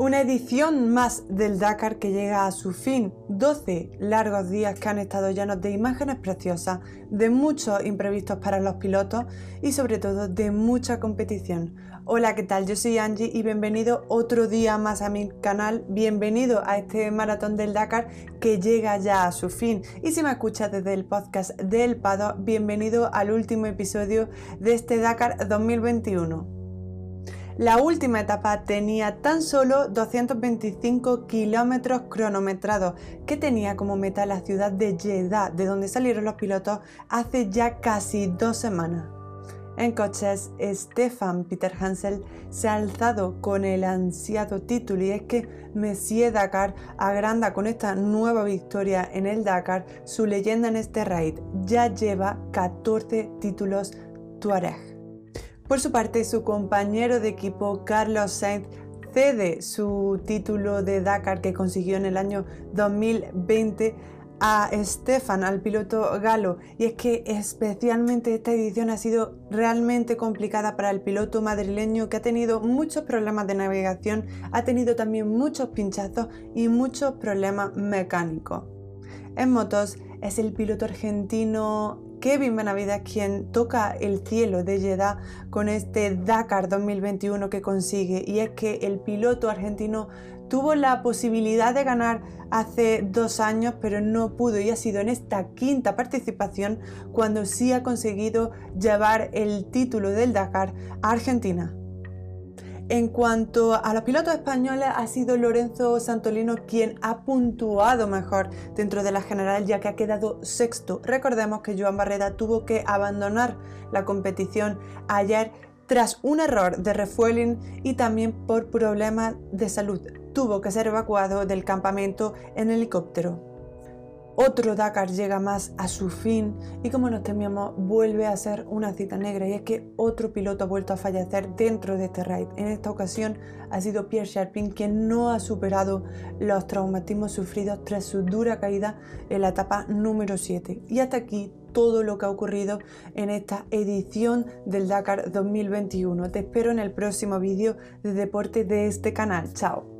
Una edición más del Dakar que llega a su fin. 12 largos días que han estado llenos de imágenes preciosas, de muchos imprevistos para los pilotos y sobre todo de mucha competición. Hola, ¿qué tal? Yo soy Angie y bienvenido otro día más a mi canal. Bienvenido a este maratón del Dakar que llega ya a su fin. Y si me escuchas desde el podcast del Pado, bienvenido al último episodio de este Dakar 2021. La última etapa tenía tan solo 225 kilómetros cronometrados, que tenía como meta la ciudad de Jeddah, de donde salieron los pilotos hace ya casi dos semanas. En coches, Stefan Peter Hansel se ha alzado con el ansiado título y es que Messier Dakar agranda con esta nueva victoria en el Dakar su leyenda en este raid. Ya lleva 14 títulos Tuareg. Por su parte, su compañero de equipo Carlos Sainz cede su título de Dakar que consiguió en el año 2020 a Stefan, al piloto galo, y es que especialmente esta edición ha sido realmente complicada para el piloto madrileño que ha tenido muchos problemas de navegación, ha tenido también muchos pinchazos y muchos problemas mecánicos. En motos es el piloto argentino Kevin Benavides quien toca el cielo de Jeddah con este Dakar 2021 que consigue y es que el piloto argentino tuvo la posibilidad de ganar hace dos años pero no pudo y ha sido en esta quinta participación cuando sí ha conseguido llevar el título del Dakar a Argentina. En cuanto a los pilotos españoles, ha sido Lorenzo Santolino quien ha puntuado mejor dentro de la general, ya que ha quedado sexto. Recordemos que Joan Barreda tuvo que abandonar la competición ayer tras un error de refueling y también por problemas de salud. Tuvo que ser evacuado del campamento en helicóptero. Otro Dakar llega más a su fin y como nos temíamos vuelve a ser una cita negra y es que otro piloto ha vuelto a fallecer dentro de este raid. En esta ocasión ha sido Pierre Sharpin quien no ha superado los traumatismos sufridos tras su dura caída en la etapa número 7. Y hasta aquí todo lo que ha ocurrido en esta edición del Dakar 2021. Te espero en el próximo vídeo de deporte de este canal. Chao.